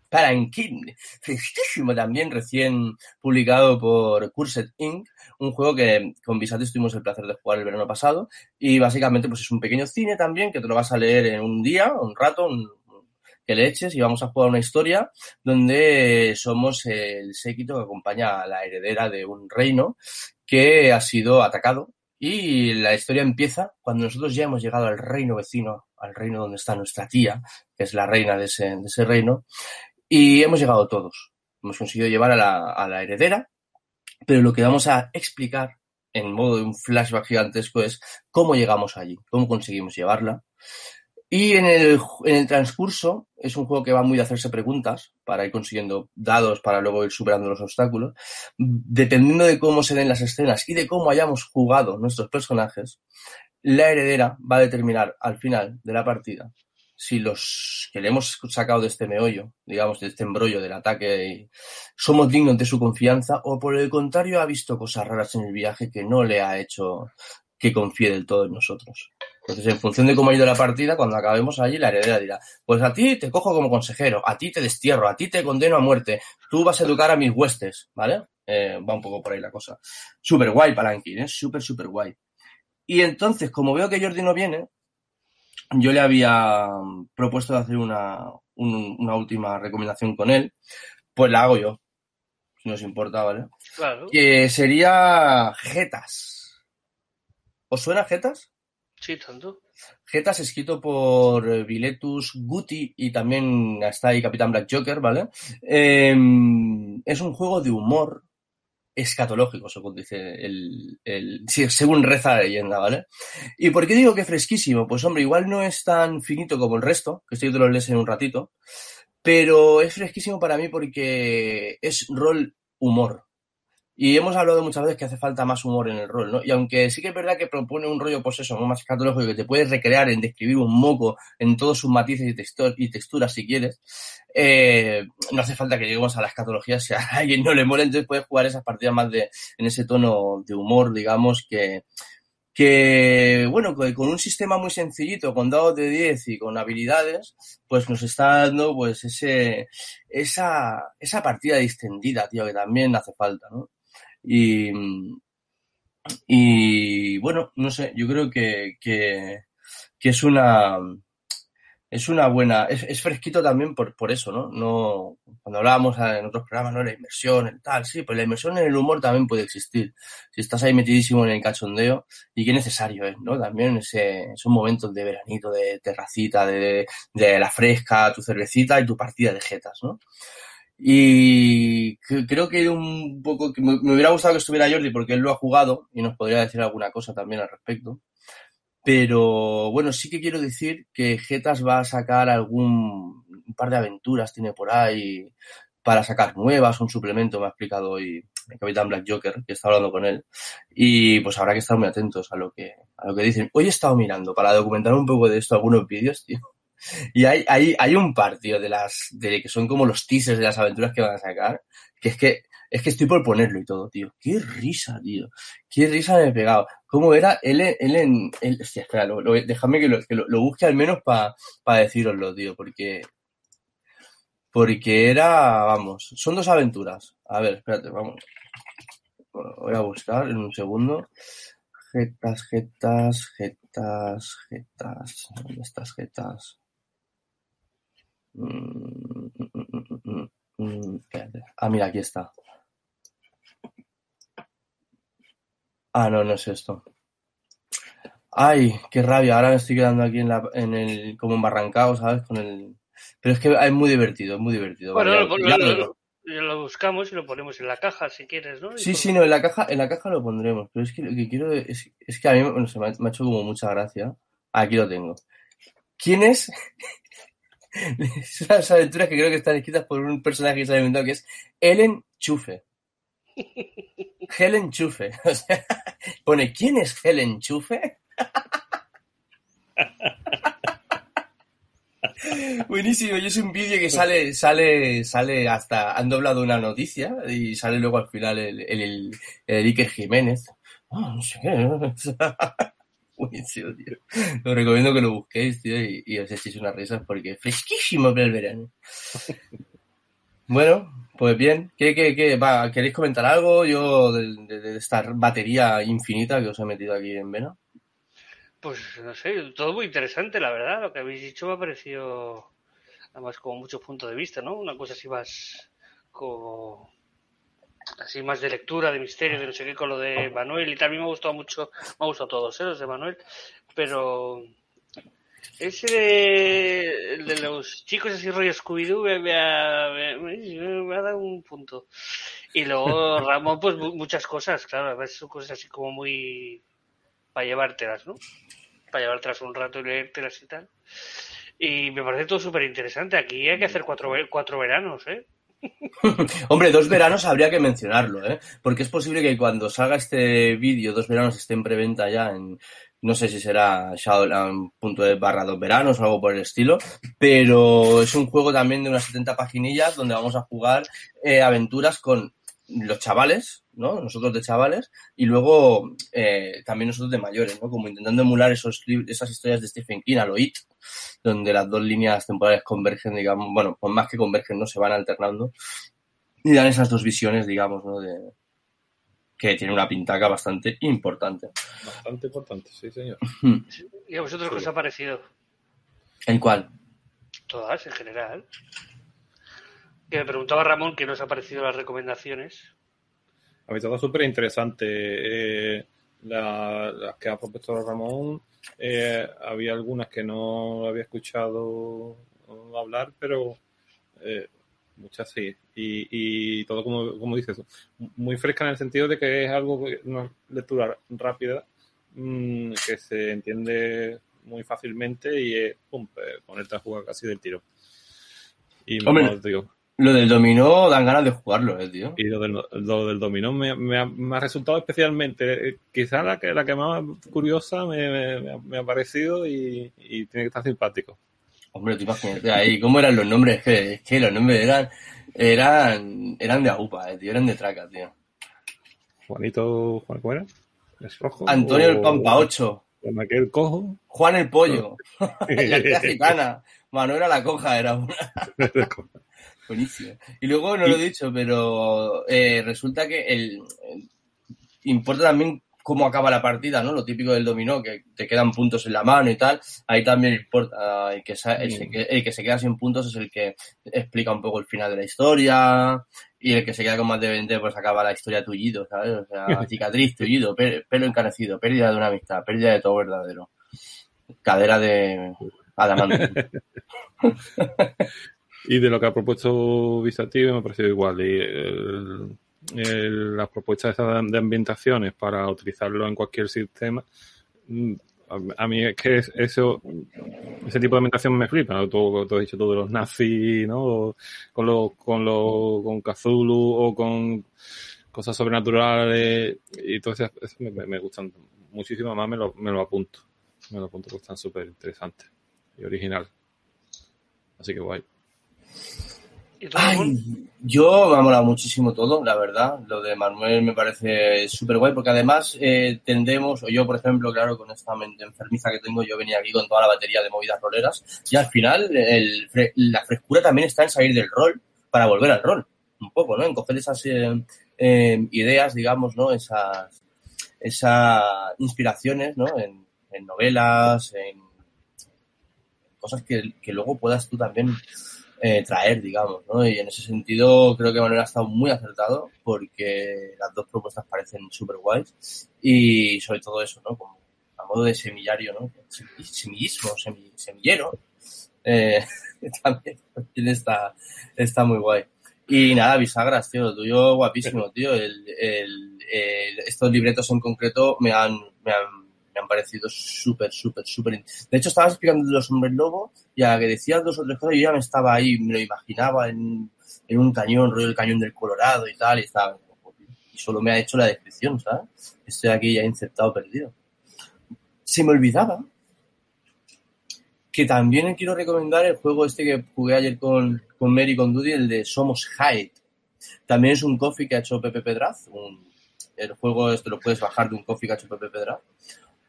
Palanquín, fresquísimo también, recién publicado por Cursed Inc., un juego que con Visatis tuvimos el placer de jugar el verano pasado, y básicamente pues es un pequeño cine también, que te lo vas a leer en un día, un rato, un- que le eches, y vamos a jugar una historia donde somos el séquito que acompaña a la heredera de un reino que ha sido atacado, y la historia empieza cuando nosotros ya hemos llegado al reino vecino, al reino donde está nuestra tía, que es la reina de ese, reino, y hemos llegado todos. Hemos conseguido llevar a la, a la heredera, pero lo que vamos a explicar en modo de un flashback gigantesco es cómo llegamos allí, cómo conseguimos llevarla. Y en el, en el transcurso es un juego que va muy de hacerse preguntas para ir consiguiendo dados para luego ir superando los obstáculos. Dependiendo de cómo se den las escenas y de cómo hayamos jugado nuestros personajes, la heredera va a determinar al final de la partida si los que le hemos sacado de este meollo, digamos, de este embrollo del ataque, somos dignos de su confianza o por el contrario ha visto cosas raras en el viaje que no le ha hecho que confíe del todo en nosotros. Entonces, en función de cómo ha ido la partida, cuando acabemos allí, la heredera dirá, pues a ti te cojo como consejero, a ti te destierro, a ti te condeno a muerte, tú vas a educar a mis huestes, ¿vale? Eh, va un poco por ahí la cosa. Súper guay, Palanquín, ¿eh? Súper, súper guay. Y entonces, como veo que Jordi no viene, yo le había propuesto de hacer una, un- una última recomendación con él, pues la hago yo, si nos importa, ¿vale? Claro. Que sería Getas. ¿Os suena Getas? Sí, tanto. Getas escrito por eh, Viletus Guti y también está ahí Capitán Black Joker, ¿vale? Eh, es un juego de humor escatológico, según dice el, el sí, según reza la leyenda, ¿vale? ¿Y por qué digo que fresquísimo? Pues hombre, igual no es tan finito como el resto, que estoy te lo lees en un ratito, pero es fresquísimo para mí porque es rol humor. Y hemos hablado muchas veces que hace falta más humor en el rol, ¿no? Y aunque sí que es verdad que propone un rollo, pues eso, más escatológico, que te puedes recrear en describir un moco en todos sus matices y, textu- y texturas si quieres, eh, no hace falta que lleguemos a la escatología si a alguien no le mola, entonces puedes jugar esas partidas más de, en ese tono de humor, digamos, que, que, bueno, con un sistema muy sencillito, con dados de 10 y con habilidades, pues nos está dando, pues, ese, esa, esa partida distendida, tío, que también hace falta, ¿no? Y, y bueno, no sé, yo creo que, que, es una, es una buena, es, es fresquito también por, por eso, ¿no? No, cuando hablábamos en otros programas, ¿no? La inmersión, el tal, sí, pues la inmersión en el humor también puede existir. Si estás ahí metidísimo en el cachondeo, y qué necesario es, ¿no? También ese, esos momentos de veranito, de terracita, de, de la fresca, tu cervecita y tu partida de jetas, ¿no? Y cre- creo que un poco, que me, me hubiera gustado que estuviera Jordi porque él lo ha jugado y nos podría decir alguna cosa también al respecto. Pero bueno, sí que quiero decir que Getas va a sacar algún un par de aventuras, tiene por ahí para sacar nuevas, un suplemento, me ha explicado hoy el Capitán Black Joker, que está hablando con él. Y pues habrá que estar muy atentos a lo que, a lo que dicen. Hoy he estado mirando para documentar un poco de esto algunos vídeos, tío. Y hay, hay, hay un par, tío, de las, de que son como los teasers de las aventuras que van a sacar, que es que Es que estoy por ponerlo y todo, tío. Qué risa, tío. Qué risa me he pegado. ¿Cómo era? Él, en... Él, hostia, espera, déjame que, lo, que lo, busque al menos para deciroslo, tío, porque... Porque era, vamos, son dos aventuras. A ver, espérate, vamos. Voy a buscar en un segundo. Jetas, jetas, jetas, jetas. ¿Dónde estás, jetas? Mm, mm, mm, mm, mm, mm, espérate. Ah, mira, aquí está. Ah, no, no es esto. Ay, qué rabia. Ahora me estoy quedando aquí en, la, en el, como embarrancado, ¿sabes? Con el. Pero es que es muy divertido, es muy divertido. Bueno, vale, lo, ya lo- lo- lo- lo buscamos y lo ponemos en la caja si quieres, ¿no? Y Sí, por- sí, no, en la caja, en la caja lo pondremos, pero es que lo que quiero es, es que a mí bueno, se me, ha, me ha hecho como mucha gracia. Aquí lo tengo. ¿Quién es? es unas aventuras que creo que están escritas por un personaje que se ha inventado que es Ellen Chufe. Helen Chufe. O sea, pone ¿Quién es Helen Chufe? Buenísimo, y es un vídeo que sale, sale, sale hasta, han doblado una noticia y sale luego al final el, el, el, el Iker Jiménez. Ah, no sé qué. Buenísimo, tío. Os recomiendo que lo busquéis, tío, y, os echéis unas risas porque es fresquísimo para el verano. Bueno, pues bien. ¿Qué, qué, qué? ¿Queréis comentar algo? Yo de, de- esta batería infinita que os he metido aquí en vena. Pues no sé, todo muy interesante, la verdad. Lo que habéis dicho me ha parecido, además, como muchos puntos de vista, ¿no? Una cosa así más, como, así más de lectura, de misterio, de no sé qué, con lo de Manuel. Y también me ha gustado mucho, me ha gustado todos, ¿eh? Los de Manuel. Pero ese de, de los chicos así rollo Scooby-Doo me, me ha, me- me- me ha dado un punto. Y luego Ramón, pues mu- muchas cosas, claro, a veces son cosas así como muy para llevártelas, ¿no? Para llevártelas un rato y leértelas y tal. Y me parece todo súper interesante. Aquí hay que hacer cuatro, cuatro veranos, ¿eh? Hombre, dos veranos habría que mencionarlo, ¿eh? Porque es posible que cuando salga este vídeo, dos veranos esté en preventa ya en, no sé si será Shadowland.es barra dos veranos o algo por el estilo, pero es un juego también de unas 70 paginillas donde vamos a jugar eh, aventuras con los chavales, ¿no? Nosotros de chavales, y luego eh, también nosotros de mayores, ¿no? Como intentando emular esos esas historias de Stephen King a lo It, donde las dos líneas temporales convergen, digamos, bueno, pues más que convergen, ¿no? Se van alternando y dan esas dos visiones, digamos, ¿no? De, que tiene una pintaca bastante importante. Bastante importante, sí, señor. ¿Y a vosotros qué os ha parecido? ¿En cuál? Todas, en general. Que me preguntaba Ramón qué nos ha parecido las recomendaciones. Ha estado súper interesante eh, la- las que ha propuesto Ramón. Eh, había algunas que no había escuchado hablar, pero eh, muchas sí. Y, y todo, como, como dices, muy fresca en el sentido de que es algo, que- una lectura rápida, mm, que se entiende muy fácilmente y es pum, eh, ponerte a jugar casi del tiro. Y Hombre. digo, Lo del dominó dan ganas de jugarlo, ¿eh, tío? y lo del, lo del dominó me, me ha, me ha resultado especialmente, eh, quizá la que, la que más curiosa me, me- ha, parecido y, y tiene que estar simpático. Hombre, tú imagínate ahí, ¿cómo eran los nombres? Es que, es que los nombres eran, eran, eran de AUPA, eh, tío, eran de traca, tío. Juanito, Juan, ¿cómo era? ¿Es rojo? Antonio el Pampa 8, o aquel cojo. Juan el Pollo, la tía gitana, Manuela la Coja era una. Buenísimo. Y luego no lo he dicho, pero eh, resulta que el, el- importa también cómo acaba la partida, ¿no? Lo típico del dominó, que te quedan puntos en la mano y tal. Ahí también importa. El que, el, que se queda sin puntos es el que explica un poco el final de la historia. Y el que se queda con más de 20, pues acaba la historia tullido, ¿sabes? O sea, cicatriz, tullido, pe- pelo encanecido, pérdida de una amistad, pérdida de todo verdadero. Cadera de adamante. Y de lo que ha propuesto Visatio me ha parecido igual. Y las propuestas de, ambientaciones para utilizarlo en cualquier sistema, mm, a, mí es que es- eso, ese tipo de ambientación me flipa. ¿no? Todo, todo dicho, todo de los nazis, ¿no? Con los, con los, con Cthulhu o con cosas sobrenaturales y todo eso, me gustan muchísimo más, me lo, me lo apunto. Me lo apunto porque están súper interesantes y original. Así que guay. Ay, yo me ha molado muchísimo todo, la verdad. Lo de Manuel me parece súper guay porque además eh, tendemos, o yo por ejemplo, claro, con esta mente enfermiza que tengo, yo venía aquí con toda la batería de movidas roleras y al final el la frescura también está en salir del rol para volver al rol, un poco, ¿no? En coger esas eh, eh, ideas, digamos, ¿no? Esas, esas inspiraciones, ¿no? En, en novelas, en cosas que, que luego puedas tú también eh, traer, digamos, ¿no? Y en ese sentido creo que Manuel ha estado muy acertado porque las dos propuestas parecen súper guays y sobre todo eso, ¿no? Como a modo de semillario, ¿no? Semi- Semillismo, semi- semillero, eh, también, también está, está muy guay. Y nada, bisagras, tío, lo tuyo guapísimo, tío. El, el, el- estos libretos en concreto me han, me han, me han parecido súper, súper, súper. De hecho, estabas explicando los hombres lobo y a la que decías dos o tres cosas, yo ya me estaba ahí, me lo imaginaba en, en un cañón, rollo el cañón del Colorado y tal, y estaba. Y solo me ha hecho la descripción, ¿sabes? Estoy aquí ya inceptado, perdido. Se me olvidaba que también quiero recomendar el juego este que jugué ayer con, con Mary con Dudy, el de Somos Hyde. También es un coffee que ha hecho Pepe Pedraz. Un, el juego este lo puedes bajar de un coffee que ha hecho Pepe Pedraz.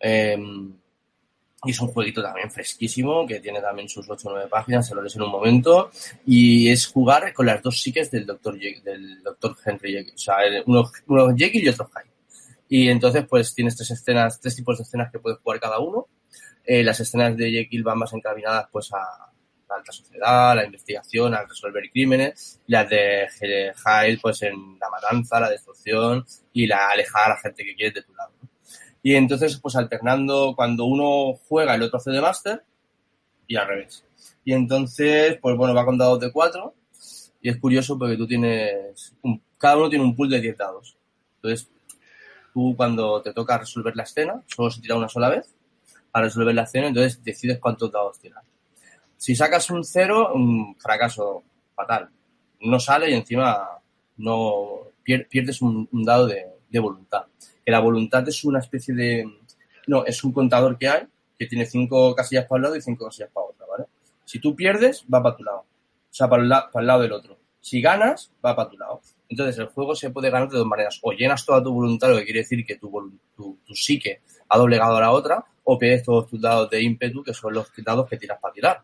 Eh, y es un jueguito también fresquísimo, que tiene también sus 8 o 9 páginas, se lo lees en un momento. Y es jugar con las dos psiques del Dr. del Dr. Henry Jekyll. O sea, uno, uno Jekyll y otro Hyde. Y entonces, pues tienes tres escenas, tres tipos de escenas que puedes jugar cada uno. Eh, las escenas de Jekyll van más encaminadas pues a la alta sociedad, a la investigación, a resolver crímenes. Las de Hyde, pues en la matanza, la destrucción y la alejar a la gente que quieres de tu lado. Y entonces, pues alternando, cuando uno juega, el otro hace de máster y al revés. Y entonces, pues bueno, va con dados de 4 y es curioso porque tú tienes, un, cada uno tiene un pool de 10 dados. Entonces, tú cuando te toca resolver la escena, solo se tira una sola vez para resolver la escena, entonces decides cuántos dados tirar. Si sacas un 0, un fracaso fatal. No sale y encima no pier, pierdes un, dado de voluntad que la voluntad es una especie de... No, es un contador que hay que tiene cinco casillas para un lado y cinco casillas para otra, ¿vale? Si tú pierdes, va para tu lado. O sea, para el, para el lado del otro. Si ganas, va para tu lado. Entonces, el juego se puede ganar de dos maneras. O llenas toda tu voluntad, lo que quiere decir que tu, tu, tu psique ha doblegado a la otra, o pierdes todos tus dados de ímpetu, que son los dados que tiras para tirar.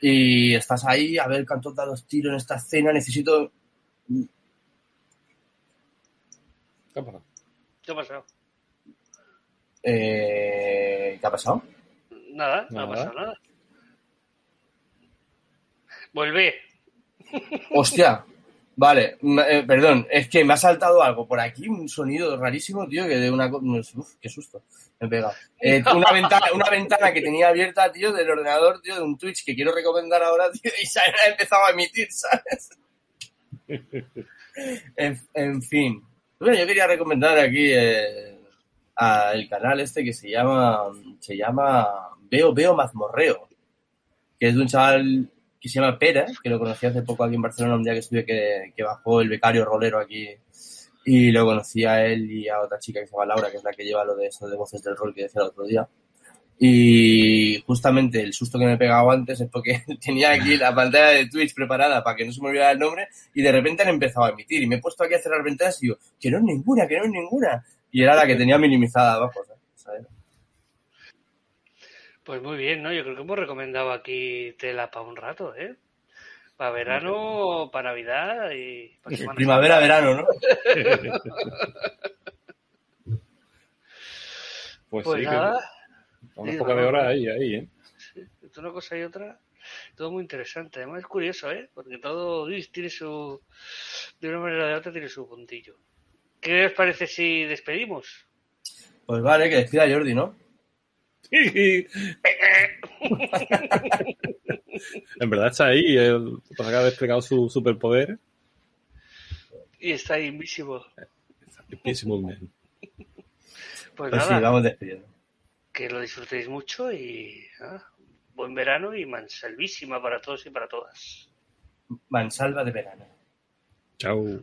Y estás ahí, a ver cuántos dados tiro en esta escena, necesito... ¿Qué ha pasado? Eh, ¿Qué ha pasado? Nada, no ha pasado nada. Vuelve. Hostia, vale, eh, perdón, es que me ha saltado algo por aquí, un sonido rarísimo, tío, que de una uf, qué susto, me he pegado. Eh, una ventana, una ventana que tenía abierta, tío, del ordenador, tío, de un Twitch que quiero recomendar ahora, tío, y se ha empezado a emitir, ¿sabes? En, en fin. Bueno, yo quería recomendar aquí eh, al canal este que se llama se llama Veo Veo Mazmorreo, que es de un chaval que se llama Pera, que lo conocí hace poco aquí en Barcelona un día que estuve que, que bajó el becario rolero aquí y lo conocí a él y a otra chica que se llama Laura, que es la que lleva lo de eso de voces del rol que decía el otro día. Y justamente el susto que me he pegado antes es porque tenía aquí la pantalla de Twitch preparada para que no se me olvidara el nombre y de repente han empezado a emitir y me he puesto aquí a cerrar ventanas y digo, que no es ninguna, que no es ninguna. Y era la que tenía minimizada abajo, ¿sabes? Pues muy bien, ¿no? Yo creo que hemos recomendado aquí tela para un rato, ¿eh? Para verano, para Navidad y para Primavera, verano, ¿no? Pues, Pues sí, nada, que una Sí, poca de no, no. ahí, ahí, ¿eh? entre una cosa y otra, todo muy interesante. Además es curioso, ¿eh? Porque todo tiene su... De una manera o de otra tiene su puntillo. ¿Qué os parece si despedimos? Pues vale, que despida Jordi, ¿no? en verdad está ahí, él pues acaba de desplegado su superpoder. Y está Invisible. Invisible Man. Pues Pues nada, sí, vamos despidiendo. Que lo disfrutéis mucho y nada, buen verano y mansalvísima para todos y para todas. Mansalva de verano. Chao.